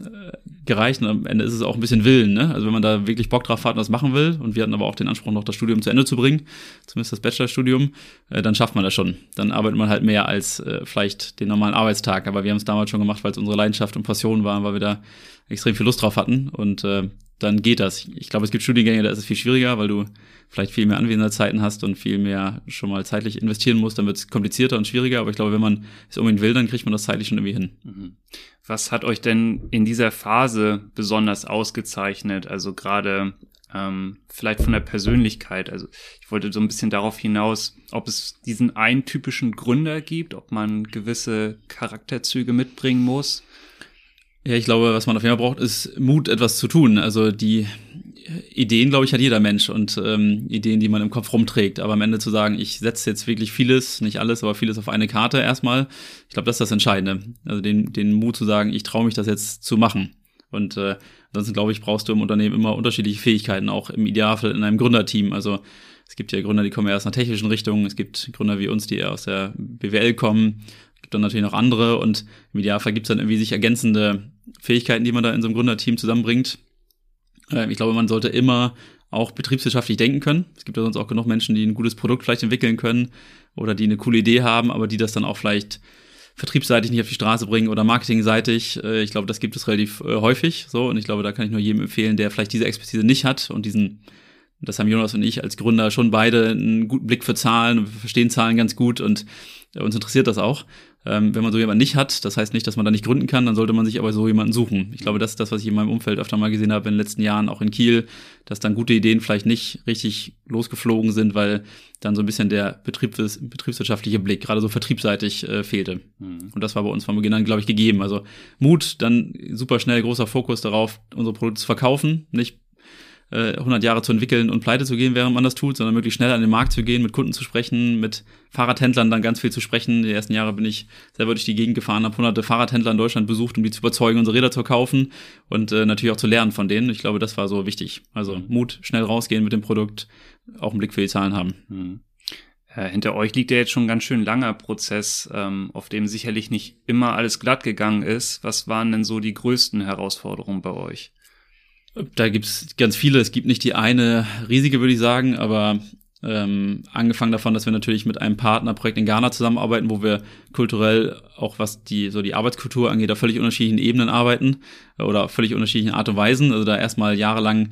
gereicht und am Ende ist es auch ein bisschen Willen, ne? Also wenn man da wirklich Bock drauf hat und das machen will und wir hatten aber auch den Anspruch noch das Studium zu Ende zu bringen, zumindest das Bachelorstudium, äh, dann schafft man das schon. Dann arbeitet man halt mehr als äh, vielleicht den normalen Arbeitstag, aber wir haben es damals schon gemacht, weil es unsere Leidenschaft und Passion war, weil wir da extrem viel Lust drauf hatten und äh, dann geht das. Ich glaube, es gibt Studiengänge, da ist es viel schwieriger, weil du vielleicht viel mehr Anwesenheitszeiten hast und viel mehr schon mal zeitlich investieren musst, dann wird es komplizierter und schwieriger. Aber ich glaube, wenn man es unbedingt will, dann kriegt man das zeitlich schon irgendwie hin. Mhm. Was hat euch denn in dieser Phase besonders ausgezeichnet? Also gerade ähm, vielleicht von der Persönlichkeit. Also ich wollte so ein bisschen darauf hinaus, ob es diesen einen typischen Gründer gibt, ob man gewisse Charakterzüge mitbringen muss. Ja, ich glaube, was man auf jeden Fall braucht, ist Mut, etwas zu tun. Also die Ideen, glaube ich, hat jeder Mensch und ähm, Ideen, die man im Kopf rumträgt. Aber am Ende zu sagen, ich setze jetzt wirklich vieles, nicht alles, aber vieles auf eine Karte erstmal, ich glaube, das ist das Entscheidende. Also den, den Mut zu sagen, ich traue mich das jetzt zu machen. Und äh, ansonsten, glaube ich, brauchst du im Unternehmen immer unterschiedliche Fähigkeiten, auch im Idealfall in einem Gründerteam. Also es gibt ja Gründer, die kommen eher aus einer technischen Richtung. Es gibt Gründer wie uns, die eher aus der BWL kommen. Gibt dann natürlich noch andere und im Idealfall gibt es dann irgendwie sich ergänzende Fähigkeiten, die man da in so einem Gründerteam zusammenbringt. Äh, ich glaube, man sollte immer auch betriebswirtschaftlich denken können. Es gibt ja sonst auch genug Menschen, die ein gutes Produkt vielleicht entwickeln können oder die eine coole Idee haben, aber die das dann auch vielleicht vertriebsseitig nicht auf die Straße bringen oder marketingseitig. Äh, ich glaube, das gibt es relativ äh, häufig so und ich glaube, da kann ich nur jedem empfehlen, der vielleicht diese Expertise nicht hat und diesen das haben Jonas und ich als Gründer schon beide einen guten Blick für Zahlen wir verstehen Zahlen ganz gut und uns interessiert das auch. Ähm, wenn man so jemanden nicht hat, das heißt nicht, dass man da nicht gründen kann, dann sollte man sich aber so jemanden suchen. Ich glaube, das ist das, was ich in meinem Umfeld öfter mal gesehen habe in den letzten Jahren, auch in Kiel, dass dann gute Ideen vielleicht nicht richtig losgeflogen sind, weil dann so ein bisschen der Betriebs betriebswirtschaftliche Blick, gerade so vertriebsseitig, äh, fehlte. Mhm. Und das war bei uns von Beginn an, glaube ich, gegeben. Also Mut, dann super schnell großer Fokus darauf, unsere Produkte zu verkaufen, nicht 100 äh, Jahre zu entwickeln und pleite zu gehen, während man das tut, sondern möglichst schnell an den Markt zu gehen, mit Kunden zu sprechen, mit Fahrradhändlern dann ganz viel zu sprechen. Die ersten Jahre bin ich selber durch die Gegend gefahren, habe hunderte Fahrradhändler in Deutschland besucht, um die zu überzeugen, unsere Räder zu kaufen und äh, natürlich auch zu lernen von denen. Ich glaube, das war so wichtig. Also Mut, schnell rausgehen mit dem Produkt, auch einen Blick für die Zahlen haben. Mhm. Hinter euch liegt ja jetzt schon ein ganz schön langer Prozess, ähm, auf dem sicherlich nicht immer alles glatt gegangen ist. Was waren denn so die größten Herausforderungen bei euch? Da gibt's ganz viele. Es gibt nicht die eine riesige, würde ich sagen, aber ähm, angefangen davon, dass wir natürlich mit einem Partnerprojekt in Ghana zusammenarbeiten, wo wir kulturell auch was die so die Arbeitskultur angeht, auf völlig unterschiedlichen Ebenen arbeiten oder auf völlig unterschiedlichen Art und Weisen. Also da erstmal jahrelang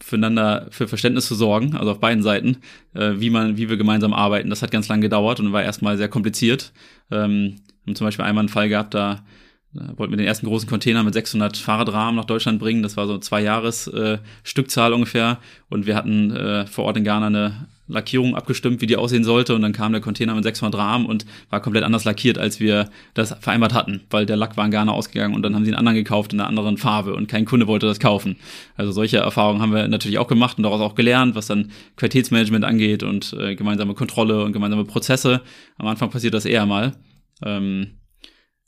füreinander für Verständnis zu sorgen, also auf beiden Seiten, äh, wie man, wie wir gemeinsam arbeiten. Das hat ganz lange gedauert und war erstmal sehr kompliziert. Ähm, haben zum Beispiel einmal einen Fall gehabt, da da wollten wir den ersten großen Container mit 600 Fahrradrahmen nach Deutschland bringen. Das war so zwei Jahres äh, Stückzahl ungefähr. Und wir hatten äh, vor Ort in Ghana eine Lackierung abgestimmt, wie die aussehen sollte. Und dann kam der Container mit 600 Rahmen und war komplett anders lackiert, als wir das vereinbart hatten, weil der Lack war in Ghana ausgegangen und dann haben sie einen anderen gekauft in einer anderen Farbe und kein Kunde wollte das kaufen. Also solche Erfahrungen haben wir natürlich auch gemacht und daraus auch gelernt, was dann Qualitätsmanagement angeht und äh, gemeinsame Kontrolle und gemeinsame Prozesse. Am Anfang passiert das eher mal. Ähm,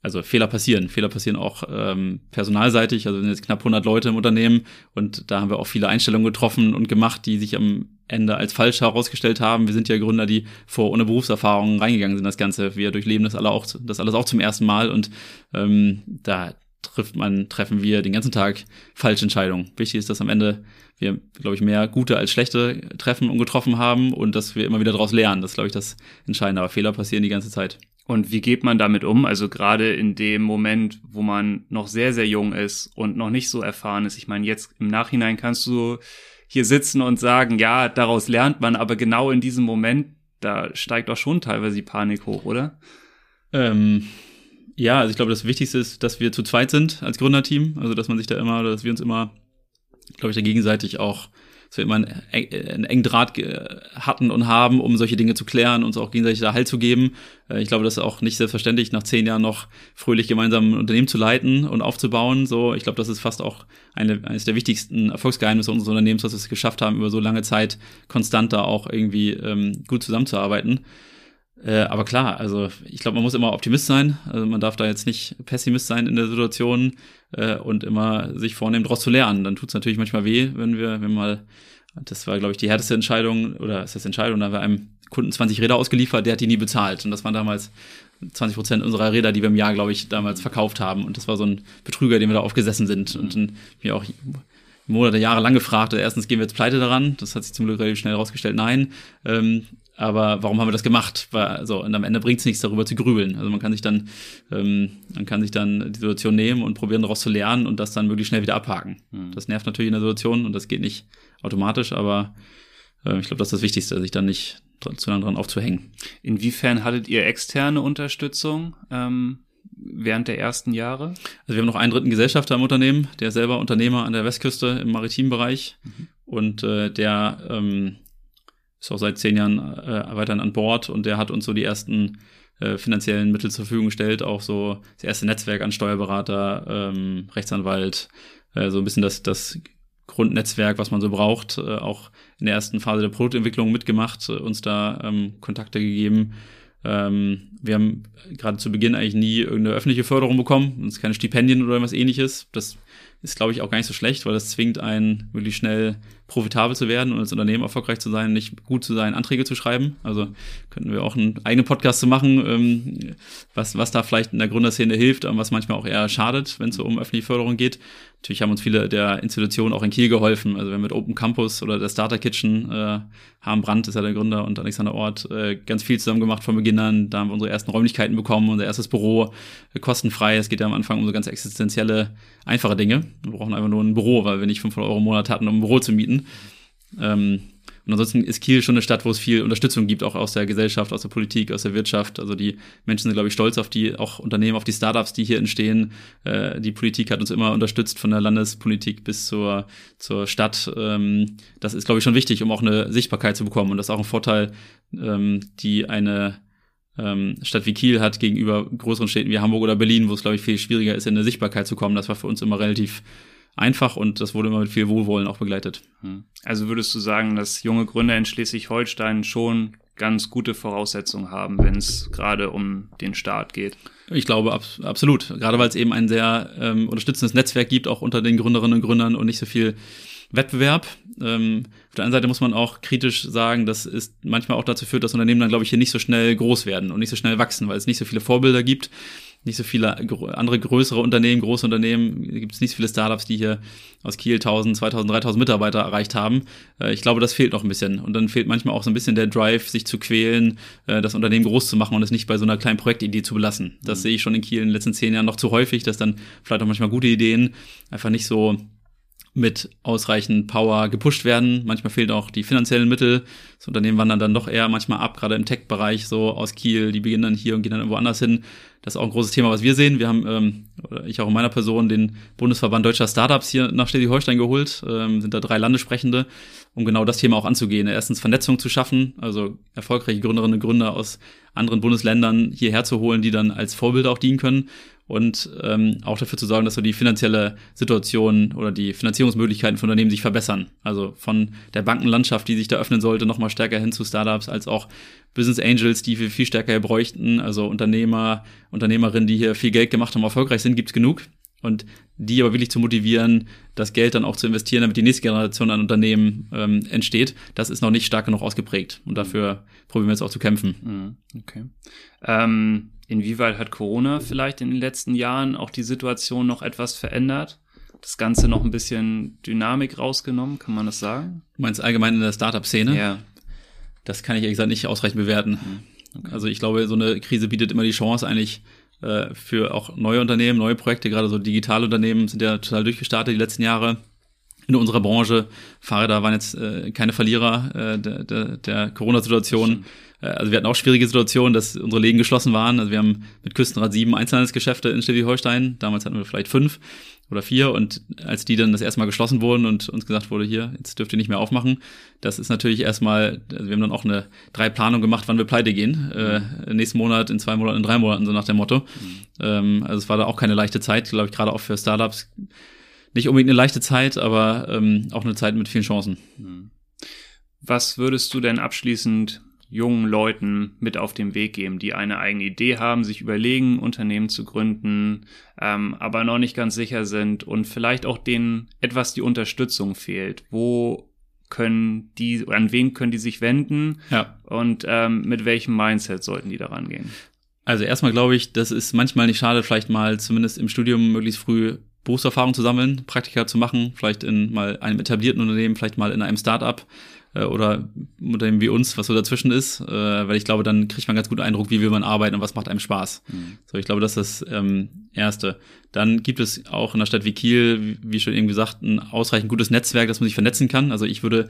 also Fehler passieren. Fehler passieren auch ähm, personalseitig. Also wir sind jetzt knapp 100 Leute im Unternehmen und da haben wir auch viele Einstellungen getroffen und gemacht, die sich am Ende als falsch herausgestellt haben. Wir sind ja Gründer, die vor ohne Berufserfahrung reingegangen sind. Das Ganze, wir durchleben das alle auch, das alles auch zum ersten Mal und ähm, da trifft man, treffen wir den ganzen Tag falsche Entscheidungen. Wichtig ist, dass am Ende wir, glaube ich, mehr gute als schlechte treffen und getroffen haben und dass wir immer wieder daraus lernen. Das ist, glaube ich, das Entscheidende. Aber Fehler passieren die ganze Zeit. Und wie geht man damit um? Also gerade in dem Moment, wo man noch sehr, sehr jung ist und noch nicht so erfahren ist. Ich meine, jetzt im Nachhinein kannst du hier sitzen und sagen, ja, daraus lernt man, aber genau in diesem Moment, da steigt auch schon teilweise die Panik hoch, oder? Ähm, ja, also ich glaube, das Wichtigste ist, dass wir zu zweit sind als Gründerteam. Also dass man sich da immer, dass wir uns immer, glaube ich, da gegenseitig auch dass wir immer einen, einen engen Draht hatten und haben, um solche Dinge zu klären, uns auch gegenseitig da Halt zu geben. Äh, ich glaube, das ist auch nicht selbstverständlich, nach zehn Jahren noch fröhlich gemeinsam ein Unternehmen zu leiten und aufzubauen. So, ich glaube, das ist fast auch eine, eines der wichtigsten Erfolgsgeheimnisse unseres Unternehmens, dass wir es geschafft haben, über so lange Zeit konstant da auch irgendwie ähm, gut zusammenzuarbeiten. Äh, aber klar, also ich glaube, man muss immer Optimist sein. Also man darf da jetzt nicht Pessimist sein in der Situation äh, und immer sich vornehmen, daraus zu lernen. Dann tut es natürlich manchmal weh, wenn wir, wenn mal, das war, glaube ich, die härteste Entscheidung, oder ist das Entscheidung, da haben wir einem Kunden 20 Räder ausgeliefert, der hat die nie bezahlt. Und das waren damals 20 Prozent unserer Räder, die wir im Jahr, glaube ich, damals verkauft haben. Und das war so ein Betrüger, den wir da aufgesessen sind. Und dann mir auch Monate, Jahre lang gefragt, erstens gehen wir jetzt pleite daran. Das hat sich zum Glück relativ schnell herausgestellt, nein. Ähm, aber warum haben wir das gemacht? Weil, so, und am Ende bringt es nichts, darüber zu grübeln. Also man kann sich dann, ähm, man kann sich dann die Situation nehmen und probieren, daraus zu lernen und das dann möglichst schnell wieder abhaken. Mhm. Das nervt natürlich in der Situation und das geht nicht automatisch, aber äh, ich glaube, das ist das Wichtigste, sich dann nicht zu lange dran aufzuhängen. Inwiefern hattet ihr externe Unterstützung ähm, während der ersten Jahre? Also wir haben noch einen dritten Gesellschafter im Unternehmen, der ist selber Unternehmer an der Westküste im maritimen Bereich mhm. und äh, der ähm, ist auch seit zehn Jahren äh, weiterhin an Bord und der hat uns so die ersten äh, finanziellen Mittel zur Verfügung gestellt, auch so das erste Netzwerk an Steuerberater, ähm, Rechtsanwalt, äh, so ein bisschen das, das Grundnetzwerk, was man so braucht, äh, auch in der ersten Phase der Produktentwicklung mitgemacht, äh, uns da ähm, Kontakte gegeben. Ähm, wir haben gerade zu Beginn eigentlich nie irgendeine öffentliche Förderung bekommen, uns keine Stipendien oder irgendwas ähnliches. Das ist, glaube ich, auch gar nicht so schlecht, weil das zwingt einen wirklich schnell profitabel zu werden und als Unternehmen erfolgreich zu sein, nicht gut zu sein, Anträge zu schreiben. Also könnten wir auch einen eigenen Podcast zu machen, ähm, was, was da vielleicht in der Gründerszene hilft, aber was manchmal auch eher schadet, wenn es so um öffentliche Förderung geht. Natürlich haben uns viele der Institutionen auch in Kiel geholfen. Also wir haben mit Open Campus oder der Starter Kitchen, äh, Harm Brandt ist ja der Gründer und Alexander Ort, äh, ganz viel zusammen gemacht von Beginn an. Da haben wir unsere ersten Räumlichkeiten bekommen, unser erstes Büro, äh, kostenfrei. Es geht ja am Anfang um so ganz existenzielle, einfache Dinge. Wir brauchen einfach nur ein Büro, weil wir nicht 500 Euro im Monat hatten, um ein Büro zu mieten. Ähm, und ansonsten ist Kiel schon eine Stadt, wo es viel Unterstützung gibt, auch aus der Gesellschaft, aus der Politik, aus der Wirtschaft. Also die Menschen sind, glaube ich, stolz auf die auch Unternehmen, auf die Startups, die hier entstehen. Äh, die Politik hat uns immer unterstützt, von der Landespolitik bis zur, zur Stadt. Ähm, das ist, glaube ich, schon wichtig, um auch eine Sichtbarkeit zu bekommen. Und das ist auch ein Vorteil, ähm, die eine ähm, Stadt wie Kiel hat gegenüber größeren Städten wie Hamburg oder Berlin, wo es, glaube ich, viel schwieriger ist, in eine Sichtbarkeit zu kommen. Das war für uns immer relativ einfach und das wurde immer mit viel Wohlwollen auch begleitet. Hm. Also würdest du sagen, dass junge Gründer in Schleswig-Holstein schon ganz gute Voraussetzungen haben, wenn es gerade um den Start geht? Ich glaube ab, absolut. Gerade weil es eben ein sehr ähm, unterstützendes Netzwerk gibt, auch unter den Gründerinnen und Gründern und nicht so viel Wettbewerb. Ähm, auf der einen Seite muss man auch kritisch sagen, dass es manchmal auch dazu führt, dass Unternehmen dann, glaube ich, hier nicht so schnell groß werden und nicht so schnell wachsen, weil es nicht so viele Vorbilder gibt nicht so viele andere größere Unternehmen, große Unternehmen, gibt es nicht so viele Startups, die hier aus Kiel 1000, 2000, 3000 Mitarbeiter erreicht haben. Äh, ich glaube, das fehlt noch ein bisschen. Und dann fehlt manchmal auch so ein bisschen der Drive, sich zu quälen, äh, das Unternehmen groß zu machen und es nicht bei so einer kleinen Projektidee zu belassen. Das mhm. sehe ich schon in Kiel in den letzten zehn Jahren noch zu häufig, dass dann vielleicht auch manchmal gute Ideen einfach nicht so mit ausreichend Power gepusht werden. Manchmal fehlen auch die finanziellen Mittel. Das Unternehmen wandern dann doch eher manchmal ab, gerade im Tech-Bereich, so aus Kiel, die beginnen dann hier und gehen dann irgendwo anders hin. Das ist auch ein großes Thema, was wir sehen. Wir haben, ähm, ich auch in meiner Person, den Bundesverband Deutscher Startups hier nach Schleswig-Holstein geholt, ähm, sind da drei Landessprechende, um genau das Thema auch anzugehen. Erstens Vernetzung zu schaffen, also erfolgreiche Gründerinnen und Gründer aus anderen Bundesländern hierher zu holen, die dann als Vorbilder auch dienen können und ähm, auch dafür zu sorgen, dass so die finanzielle Situation oder die Finanzierungsmöglichkeiten von Unternehmen sich verbessern. Also von der Bankenlandschaft, die sich da öffnen sollte, nochmal stärker hin zu Startups, als auch Business Angels, die wir viel stärker bräuchten. Also Unternehmer, Unternehmerinnen, die hier viel Geld gemacht haben, erfolgreich sind, gibt's genug. Und die aber wirklich zu motivieren, das Geld dann auch zu investieren, damit die nächste Generation an Unternehmen ähm, entsteht, das ist noch nicht stark genug ausgeprägt. Und dafür probieren wir jetzt auch zu kämpfen. Mhm. Okay. Ähm, inwieweit hat Corona vielleicht in den letzten Jahren auch die Situation noch etwas verändert? Das Ganze noch ein bisschen Dynamik rausgenommen, kann man das sagen? Du meinst allgemein in der Startup-Szene? Ja. Das kann ich ehrlich gesagt nicht ausreichend bewerten. Mhm. Okay. Also ich glaube, so eine Krise bietet immer die Chance eigentlich äh, für auch neue Unternehmen, neue Projekte, gerade so digitale Unternehmen sind ja total durchgestartet die letzten Jahre. In unserer Branche, Fahrräder waren jetzt äh, keine Verlierer äh, der, der, der Corona-Situation. Äh, also wir hatten auch schwierige Situationen, dass unsere Läden geschlossen waren. Also wir haben mit Küstenrad sieben Einzelhandelsgeschäfte in Schleswig-Holstein. Damals hatten wir vielleicht fünf oder vier. Und als die dann das erste Mal geschlossen wurden und uns gesagt wurde, hier, jetzt dürft ihr nicht mehr aufmachen, das ist natürlich erstmal, also wir haben dann auch eine drei Planung gemacht, wann wir pleite gehen. Äh, nächsten Monat, in zwei Monaten, in drei Monaten, so nach dem Motto. Mhm. Ähm, also es war da auch keine leichte Zeit, glaube ich, gerade auch für Startups. Nicht unbedingt eine leichte Zeit, aber ähm, auch eine Zeit mit vielen Chancen. Mhm. Was würdest du denn abschließend jungen Leuten mit auf den Weg geben, die eine eigene Idee haben, sich überlegen, Unternehmen zu gründen, ähm, aber noch nicht ganz sicher sind und vielleicht auch denen etwas die Unterstützung fehlt. Wo können die, an wen können die sich wenden ja. und ähm, mit welchem Mindset sollten die daran gehen? Also erstmal glaube ich, das ist manchmal nicht schade, vielleicht mal zumindest im Studium möglichst früh Berufserfahrung zu sammeln, Praktika zu machen, vielleicht in mal einem etablierten Unternehmen, vielleicht mal in einem Startup äh, oder Unternehmen wie uns, was so dazwischen ist, äh, weil ich glaube, dann kriegt man ganz gut Eindruck, wie will man arbeiten und was macht einem Spaß. Mhm. So, ich glaube, das ist das ähm, Erste. Dann gibt es auch in einer Stadt wie Kiel, wie, wie schon eben gesagt, ein ausreichend gutes Netzwerk, dass man sich vernetzen kann. Also ich würde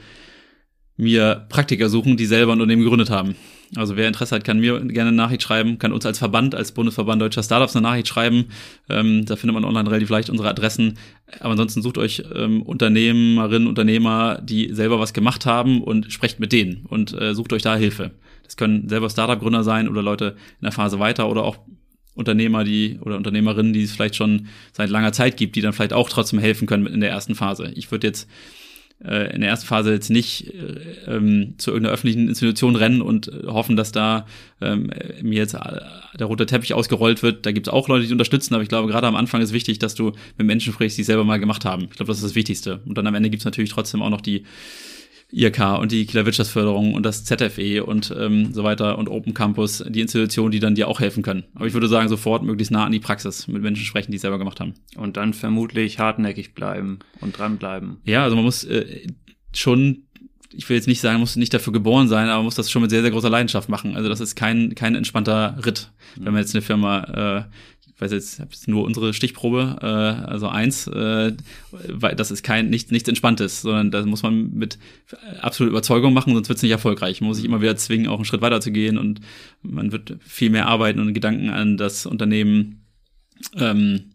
mir Praktiker suchen, die selber ein Unternehmen gegründet haben. Also wer Interesse hat, kann mir gerne eine Nachricht schreiben, kann uns als Verband, als Bundesverband Deutscher Startups eine Nachricht schreiben. Ähm, da findet man online relativ leicht unsere Adressen. Aber ansonsten sucht euch ähm, Unternehmerinnen, Unternehmer, die selber was gemacht haben und sprecht mit denen und äh, sucht euch da Hilfe. Das können selber Startup-Gründer sein oder Leute in der Phase weiter oder auch Unternehmer, die oder Unternehmerinnen, die es vielleicht schon seit langer Zeit gibt, die dann vielleicht auch trotzdem helfen können in der ersten Phase. Ich würde jetzt äh, in der ersten Phase jetzt nicht äh, ähm, zu irgendeiner öffentlichen Institution rennen und äh, hoffen, dass da ähm, mir jetzt äh, der rote Teppich ausgerollt wird. Da gibt es auch Leute, die unterstützen, aber ich glaube, gerade am Anfang ist wichtig, dass du mit Menschen sprichst, die es selber mal gemacht haben. Ich glaube, das ist das Wichtigste. Und dann am Ende gibt es natürlich trotzdem auch noch die IRK und die Kieler Wirtschaftsförderung und das ZFE und ähm, so weiter und Open Campus, die Institutionen, die dann dir auch helfen können. Aber ich würde sagen, sofort möglichst nah an die Praxis mit Menschen sprechen, die es selber gemacht haben. Und dann vermutlich hartnäckig bleiben und dranbleiben. Ja, also man muss äh, schon ich will jetzt nicht sagen, muss nicht dafür geboren sein, aber muss das schon mit sehr, sehr großer Leidenschaft machen. Also das ist kein, kein entspannter Ritt. Wenn man jetzt eine Firma äh, weiß jetzt, jetzt nur unsere Stichprobe, äh, also eins, äh, weil das ist kein nichts nichts Entspanntes, sondern da muss man mit absoluter Überzeugung machen, sonst wird es nicht erfolgreich. Man muss sich immer wieder zwingen, auch einen Schritt weiter zu gehen und man wird viel mehr arbeiten und Gedanken an das Unternehmen ähm,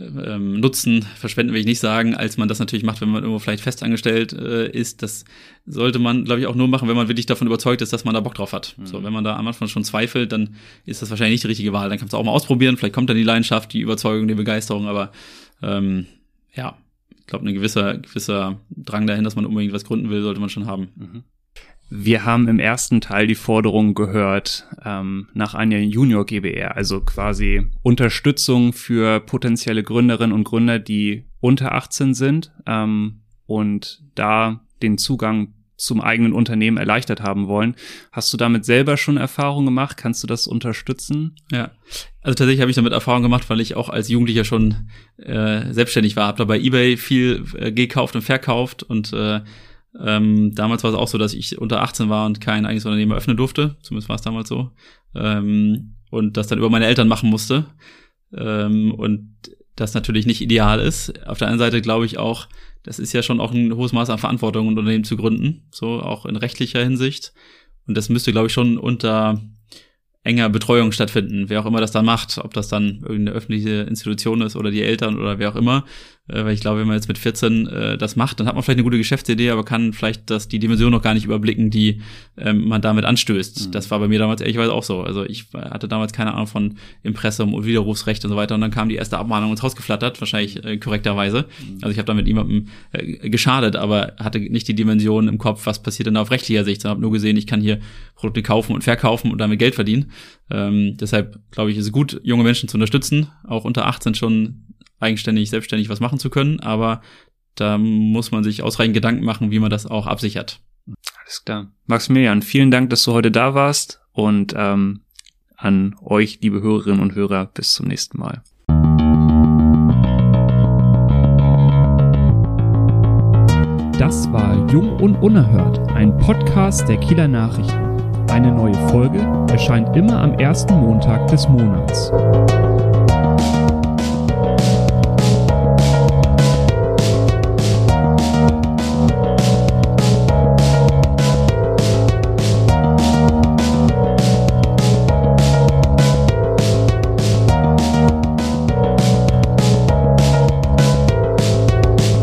ähm, Nutzen verschwenden will ich nicht sagen, als man das natürlich macht, wenn man irgendwo vielleicht festangestellt äh, ist. Das sollte man, glaube ich, auch nur machen, wenn man wirklich davon überzeugt ist, dass man da Bock drauf hat. Mhm. So, wenn man da am Anfang schon zweifelt, dann ist das wahrscheinlich nicht die richtige Wahl. Dann kannst du auch mal ausprobieren, vielleicht kommt dann die Leidenschaft, die Überzeugung, die Begeisterung, aber ähm, ja, ich glaube, ein gewisser, gewisser Drang dahin, dass man unbedingt was gründen will, sollte man schon haben. Mhm. Wir haben im ersten Teil die Forderung gehört ähm, nach einer Junior GBR, also quasi Unterstützung für potenzielle Gründerinnen und Gründer, die unter 18 sind ähm, und da den Zugang zum eigenen Unternehmen erleichtert haben wollen. Hast du damit selber schon Erfahrung gemacht? Kannst du das unterstützen? Ja, also tatsächlich habe ich damit Erfahrung gemacht, weil ich auch als Jugendlicher schon äh, selbstständig war, habe da bei eBay viel äh, gekauft und verkauft und äh, ähm, damals war es auch so, dass ich unter 18 war und kein eigenes Unternehmen eröffnen durfte. Zumindest war es damals so. Ähm, und das dann über meine Eltern machen musste. Ähm, und das natürlich nicht ideal ist. Auf der anderen Seite glaube ich auch, das ist ja schon auch ein hohes Maß an Verantwortung, ein Unternehmen zu gründen. So auch in rechtlicher Hinsicht. Und das müsste, glaube ich, schon unter enger Betreuung stattfinden, wer auch immer das dann macht, ob das dann irgendeine öffentliche Institution ist oder die Eltern oder wer auch immer. Äh, weil ich glaube, wenn man jetzt mit 14 äh, das macht, dann hat man vielleicht eine gute Geschäftsidee, aber kann vielleicht das die Dimension noch gar nicht überblicken, die ähm, man damit anstößt. Mhm. Das war bei mir damals ehrlicherweise auch so. Also ich hatte damals keine Ahnung von Impressum und Widerrufsrecht und so weiter und dann kam die erste Abmahnung ins Haus geflattert, wahrscheinlich äh, korrekterweise. Mhm. Also ich habe damit niemandem äh, geschadet, aber hatte nicht die Dimension im Kopf, was passiert denn da auf rechtlicher Sicht, sondern habe nur gesehen, ich kann hier Produkte kaufen und verkaufen und damit Geld verdienen. Ähm, deshalb glaube ich, ist es gut, junge Menschen zu unterstützen, auch unter 18 schon eigenständig, selbstständig was machen zu können, aber da muss man sich ausreichend Gedanken machen, wie man das auch absichert. Alles klar. Maximilian, vielen Dank, dass du heute da warst und ähm, an euch, liebe Hörerinnen und Hörer, bis zum nächsten Mal. Das war Jung und Unerhört, ein Podcast der Kieler Nachrichten. Eine neue Folge erscheint immer am ersten Montag des Monats.